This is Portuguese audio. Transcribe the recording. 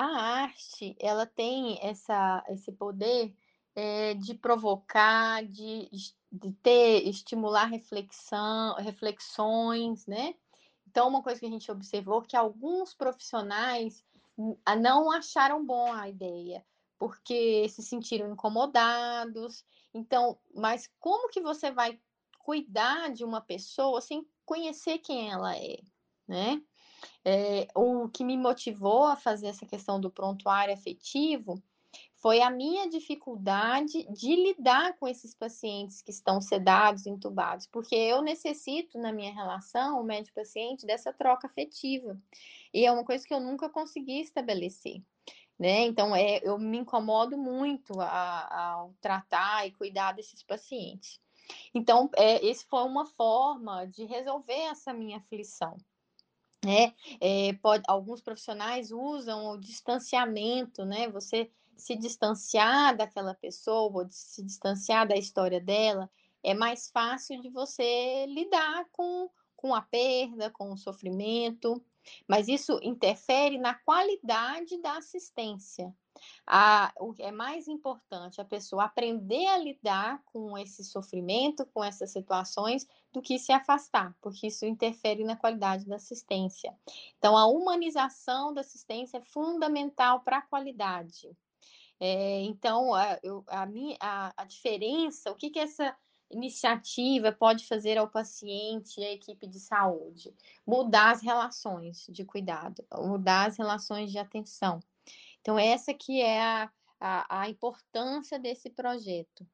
a arte, ela tem essa esse poder, eh, de provocar, de de ter estimular reflexão reflexões, né. Então uma coisa que a gente observou que alguns profissionais, não acharam bom a ideia, porque se sentiram incomodados. Então mas como que você vai cuidar de uma pessoa sem conhecer quem ela é, né. Eh, o que me motivou a fazer essa questão do prontuário afetivo, foi a minha dificuldade de lidar com esses pacientes que estão sedados, entubados, porque eu necessito na minha relação, o médico-paciente, dessa troca afetiva. E é uma coisa que eu nunca consegui estabelecer, né. Então, eh, eu me incomodo muito ao tratar e cuidar desses pacientes. Então, eh, esse foi uma forma de resolver essa minha aflição, né. Eh, pode alguns profissionais usam o distanciamento, né, você se distanciar daquela pessoa, se distanciar da história dela, é mais fácil de você lidar com com a perda, com o sofrimento, mas isso interfere na qualidade da assistência. Ah, o que é mais importante a pessoa aprender a lidar com esse sofrimento, com essas situações, do que se afastar, porque isso interfere na qualidade da assistência. Então a humanização da assistência é fundamental pra qualidade. Eh, então a eu a minha a a diferença, o que que essa iniciativa pode fazer ao paciente e à equipe de saúde? Mudar as relações de cuidado, mudar as relações de atenção. Então essa que é a a a importância desse projeto.